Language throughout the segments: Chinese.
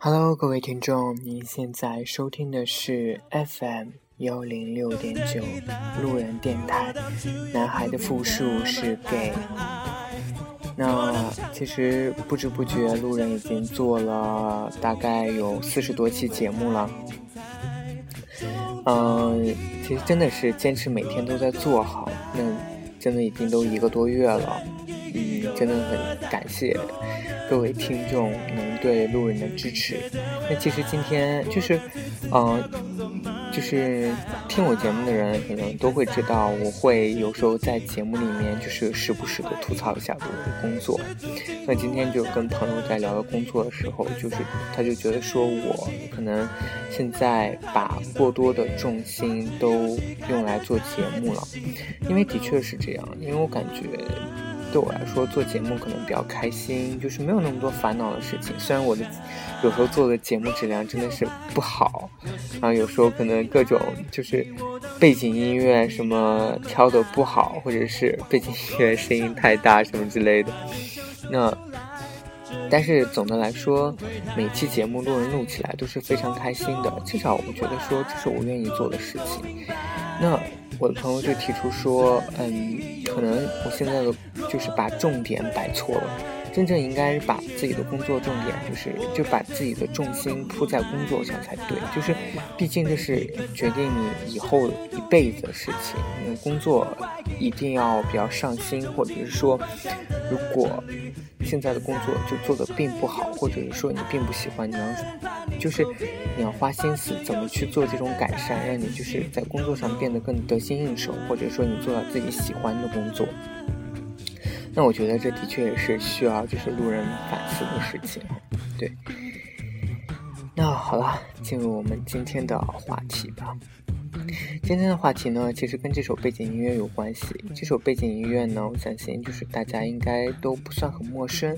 Hello，各位听众，您现在收听的是 FM 幺零六点九路人电台。男孩的复数是 gay。那其实不知不觉，路人已经做了大概有四十多期节目了。嗯，其实真的是坚持每天都在做好，那真的已经都一个多月了。嗯，真的很感谢。各位听众能对路人的支持，那其实今天就是，嗯，就是听我节目的人可能都会知道，我会有时候在节目里面就是时不时的吐槽一下我的工作。那今天就跟朋友在聊到工作的时候，就是他就觉得说我可能现在把过多的重心都用来做节目了，因为的确是这样，因为我感觉。对我来说，做节目可能比较开心，就是没有那么多烦恼的事情。虽然我的有时候做的节目质量真的是不好，啊，有时候可能各种就是背景音乐什么挑的不好，或者是背景音乐声音太大什么之类的。那但是总的来说，每期节目录人录起来都是非常开心的，至少我觉得说这是我愿意做的事情。那。我的朋友就提出说，嗯，可能我现在的就是把重点摆错了，真正应该把自己的工作重点就是就把自己的重心扑在工作上才对，就是毕竟这是决定你以后一辈子的事情，你工作一定要比较上心，或者是说，如果。现在的工作就做的并不好，或者是说你并不喜欢，你要就是你要花心思怎么去做这种改善，让你就是在工作上变得更得心应手，或者说你做到自己喜欢的工作。那我觉得这的确也是需要就是路人反思的事情。对，那好了，进入我们今天的话题吧。今天的话题呢，其实跟这首背景音乐有关系。这首背景音乐呢，我相信就是大家应该都不算很陌生。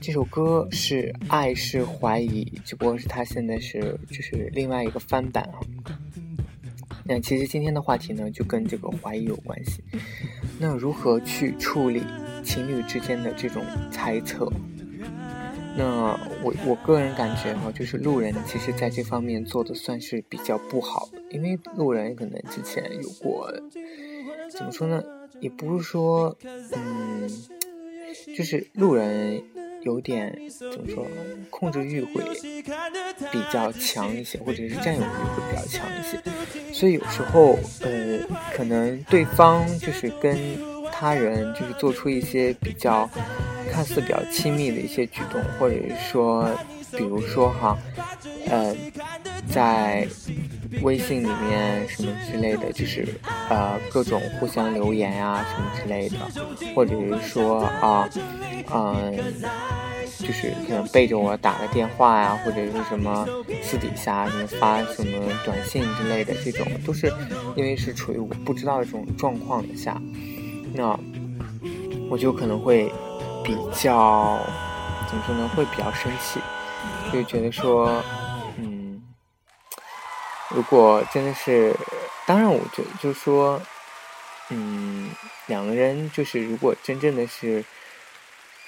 这首歌是《爱是怀疑》，只不过是它现在是就是另外一个翻版啊。那其实今天的话题呢，就跟这个怀疑有关系。那如何去处理情侣之间的这种猜测？那我我个人感觉哈，就是路人其实在这方面做的算是比较不好的，因为路人可能之前有过，怎么说呢？也不是说，嗯，就是路人有点怎么说，控制欲会比较强一些，或者是占有欲会比较强一些，所以有时候呃，可能对方就是跟他人就是做出一些比较。看似比较亲密的一些举动，或者是说，比如说哈，呃，在微信里面什么之类的，就是呃各种互相留言啊什么之类的，或者是说啊，嗯，就是可能背着我打个电话呀，或者是什么私底下什么发什么短信之类的，这种都是因为是处于我不知道的这种状况下，那我就可能会。比较怎么说呢？会比较生气，就觉得说，如果真的是，当然，我觉得就是说，嗯，两个人就是如果真正的是，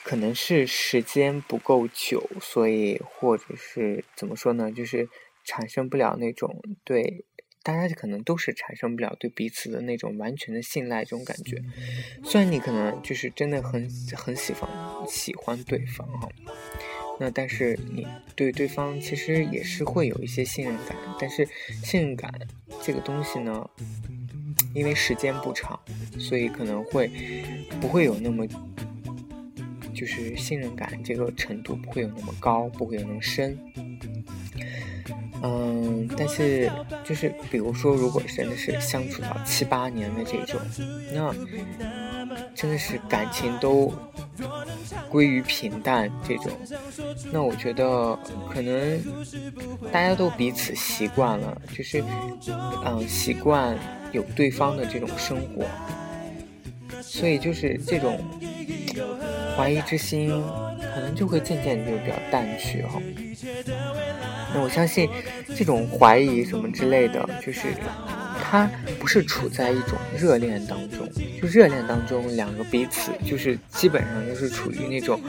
可能是时间不够久，所以或者是怎么说呢？就是产生不了那种对。大家可能都是产生不了对彼此的那种完全的信赖这种感觉，虽然你可能就是真的很很喜欢喜欢对方哈，那但是你对对方其实也是会有一些信任感，但是信任感这个东西呢，因为时间不长，所以可能会不会有那么就是信任感这个程度不会有那么高，不会有那么深。嗯，但是就是比如说，如果真的是相处到七八年的这种，那真的是感情都归于平淡这种，那我觉得可能大家都彼此习惯了，就是嗯习惯有对方的这种生活，所以就是这种怀疑之心，可能就会渐渐就比较淡去哈。那我相信，这种怀疑什么之类的，就是他不是处在一种热恋当中，就热恋当中两个彼此就是基本上就是处于那种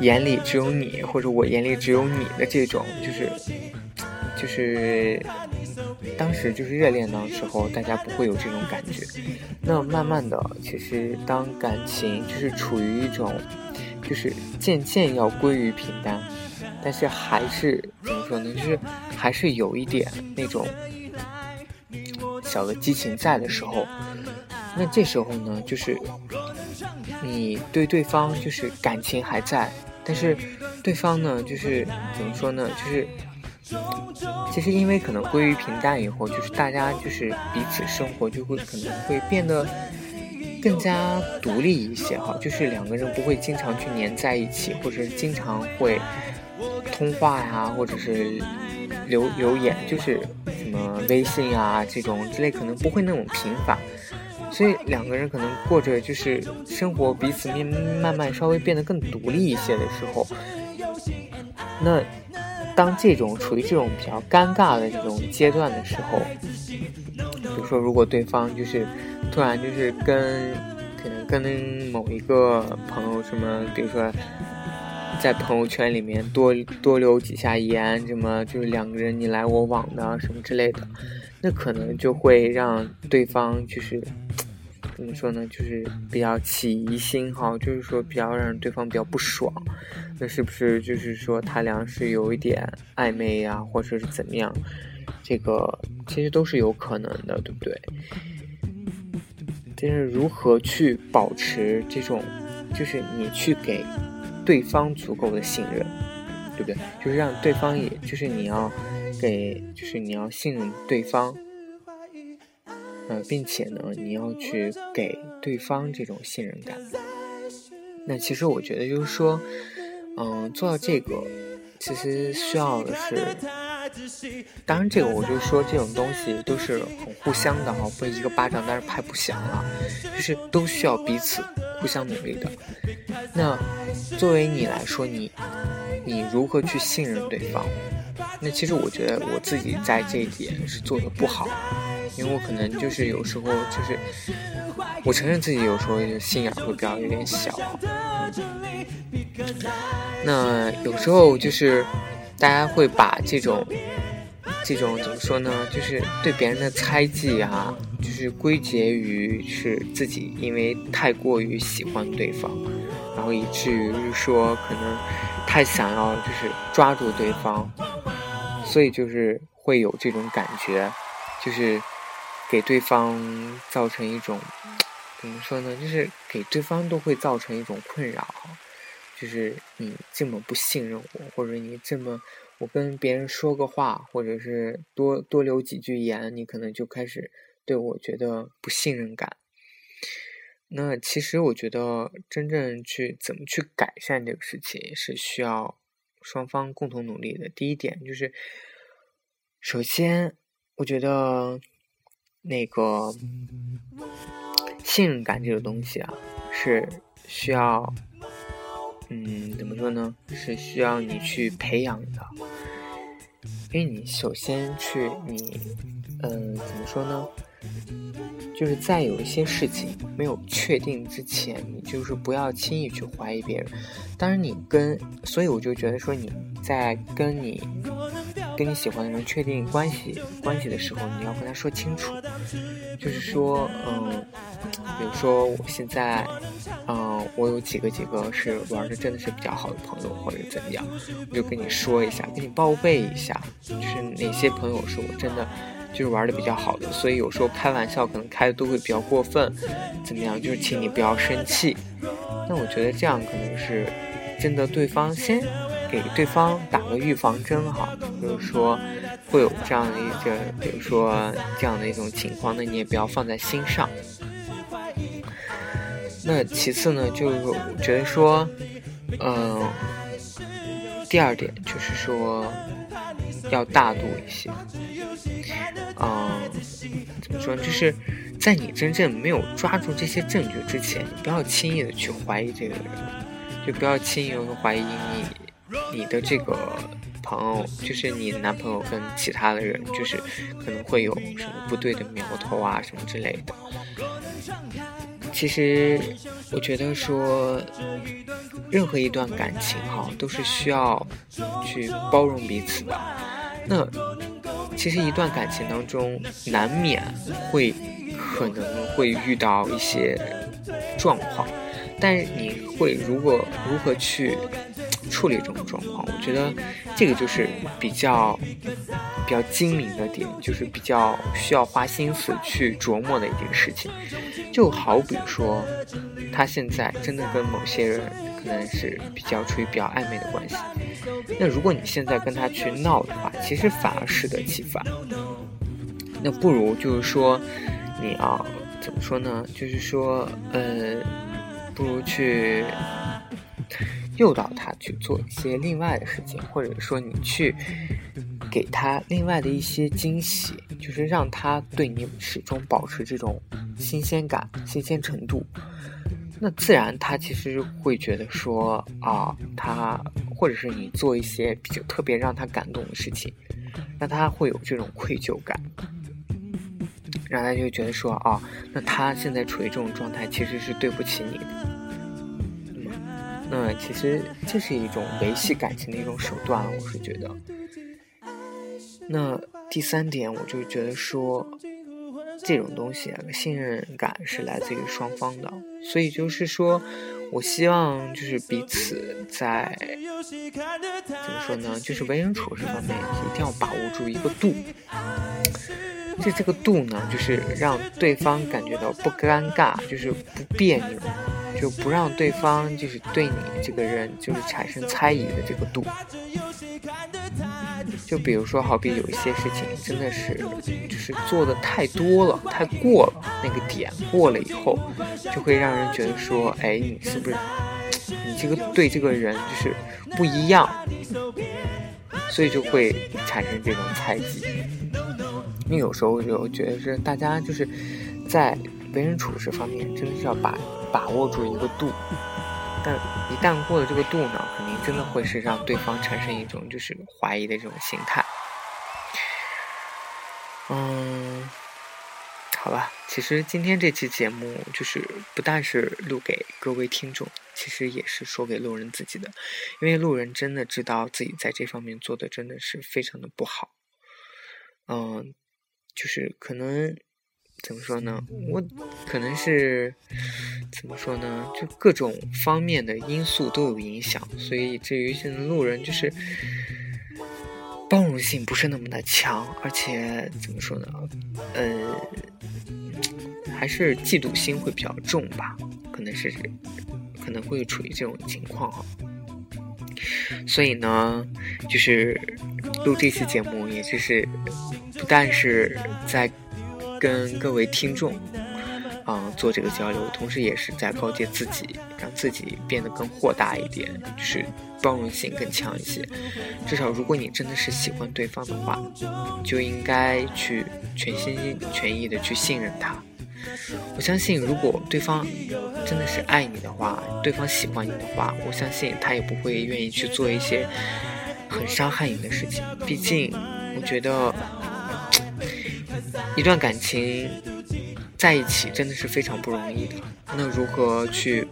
眼里只有你或者我眼里只有你的这种，就是就是当时就是热恋的时候，大家不会有这种感觉。那慢慢的，其实当感情就是处于一种，就是渐渐要归于平淡。但是还是怎么说呢？就是还是有一点那种小的激情在的时候，那这时候呢，就是你对对方就是感情还在，但是对方呢，就是怎么说呢？就是其实因为可能归于平淡以后，就是大家就是彼此生活就会可能会变得更加独立一些哈，就是两个人不会经常去黏在一起，或者是经常会。通话呀，或者是留留言，就是什么微信啊这种之类，可能不会那种频繁，所以两个人可能过着就是生活，彼此面慢慢稍微变得更独立一些的时候，那当这种处于这种比较尴尬的这种阶段的时候，比如说如果对方就是突然就是跟可能跟某一个朋友什么，比如说。在朋友圈里面多多留几下言，什么就是两个人你来我往的什么之类的，那可能就会让对方就是怎么说呢，就是比较起疑心哈，就是说比较让对方比较不爽。那是不是就是说他俩是有一点暧昧呀，或者是怎么样？这个其实都是有可能的，对不对？但是如何去保持这种，就是你去给。对方足够的信任，对不对？就是让对方，也就是你要给，就是你要信任对方，呃，并且呢，你要去给对方这种信任感。那其实我觉得就是说，嗯，做到这个，其实需要的是，当然这个我就说这种东西都是很互相的哈，不一个巴掌但是拍不响啊，就是都需要彼此。互相努力的。那作为你来说，你你如何去信任对方？那其实我觉得我自己在这一点是做的不好，因为我可能就是有时候就是，我承认自己有时候心眼会比较有点小。那有时候就是大家会把这种。这种怎么说呢？就是对别人的猜忌啊，就是归结于是自己因为太过于喜欢对方，然后以至于说可能太想要就是抓住对方，所以就是会有这种感觉，就是给对方造成一种怎么说呢？就是给对方都会造成一种困扰，就是你这么不信任我，或者你这么。我跟别人说个话，或者是多多留几句言，你可能就开始对我觉得不信任感。那其实我觉得，真正去怎么去改善这个事情，是需要双方共同努力的。第一点就是，首先，我觉得那个信任感这个东西啊，是需要。嗯，怎么说呢？是需要你去培养的，因为你首先去你，嗯，怎么说呢？就是在有一些事情没有确定之前，你就是不要轻易去怀疑别人。当然，你跟，所以我就觉得说你在跟你。跟你喜欢的人确定关系关系的时候，你要跟他说清楚，就是说，嗯，比如说我现在，嗯，我有几个几个是玩的真的是比较好的朋友，或者怎么样，我就跟你说一下，跟你报备一下，就是哪些朋友是我真的就是玩的比较好的，所以有时候开玩笑可能开的都会比较过分，怎么样，就是请你不要生气。那我觉得这样可能是真的对方先。给对方打个预防针哈，比如说会有这样的一个，比如说这样的一种情况，那你也不要放在心上。那其次呢，就是我觉得说，嗯，第二点就是说要大度一些，嗯，怎么说？就是。在你真正没有抓住这些证据之前，你不要轻易的去怀疑这个人，就不要轻易的怀疑你你的这个朋友，就是你男朋友跟其他的人，就是可能会有什么不对的苗头啊什么之类的。其实，我觉得说，任何一段感情哈，都是需要去包容彼此的。那其实一段感情当中，难免会可能会遇到一些状况，但是你会如果如何去？处理这种状况，我觉得这个就是比较比较精明的点，就是比较需要花心思去琢磨的一件事情。就好比说，他现在真的跟某些人可能是比较处于比较暧昧的关系，那如果你现在跟他去闹的话，其实反而适得其反。那不如就是说，你啊，怎么说呢？就是说，呃，不如去。诱导他去做一些另外的事情，或者说你去给他另外的一些惊喜，就是让他对你始终保持这种新鲜感、新鲜程度。那自然他其实会觉得说啊，他或者是你做一些比较特别让他感动的事情，那他会有这种愧疚感，让他就觉得说啊，那他现在处于这种状态，其实是对不起你的。那其实这是一种维系感情的一种手段，我是觉得。那第三点，我就觉得说，这种东西啊，信任感是来自于双方的，所以就是说，我希望就是彼此在怎么说呢，就是为人处事方面一定要把握住一个度。这这个度呢，就是让对方感觉到不尴尬，就是不别扭。就不让对方就是对你这个人就是产生猜疑的这个度，就比如说好比有一些事情真的是就是做的太多了，太过了那个点过了以后，就会让人觉得说，哎，你是不是你这个对这个人就是不一样，所以就会产生这种猜忌。因为有时候就觉得是大家就是在为人处事方面真的是要把。把握住一个度，但一旦过了这个度呢，肯定真的会是让对方产生一种就是怀疑的这种心态。嗯，好吧，其实今天这期节目就是不但是录给各位听众，其实也是说给路人自己的，因为路人真的知道自己在这方面做的真的是非常的不好。嗯，就是可能。怎么说呢？我可能是怎么说呢？就各种方面的因素都有影响，所以至于现在路人就是包容性不是那么的强，而且怎么说呢？呃，还是嫉妒心会比较重吧？可能是可能会处于这种情况哈。所以呢，就是录这期节目，也就是不但是在。跟各位听众，啊，做这个交流，同时也是在告诫自己，让自己变得更豁达一点，就是包容性更强一些。至少，如果你真的是喜欢对方的话，就应该去全心全意的去信任他。我相信，如果对方真的是爱你的话，对方喜欢你的话，我相信他也不会愿意去做一些很伤害你的事情。毕竟，我觉得。一段感情在一起真的是非常不容易的。那如何去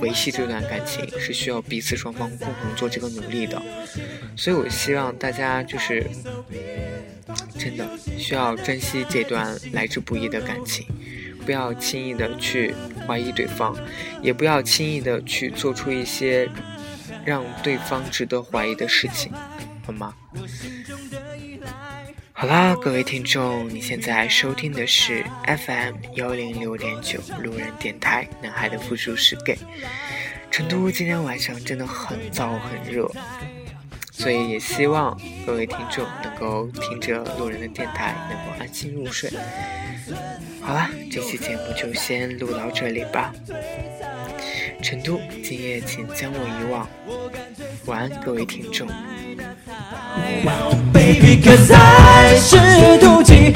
维系这段感情，是需要彼此双方共同做这个努力的。所以我希望大家就是真的需要珍惜这段来之不易的感情，不要轻易的去怀疑对方，也不要轻易的去做出一些让对方值得怀疑的事情，好吗？好啦，各位听众，你现在收听的是 FM 幺零六点九路人电台。男孩的复数是 gay。成都今天晚上真的很燥很热，所以也希望各位听众能够听着路人的电台，能够安心入睡。好啦，这期节目就先录到这里吧。成都，今夜请将我遗忘。晚安，各位听众。Baby，'cause 爱是妒忌。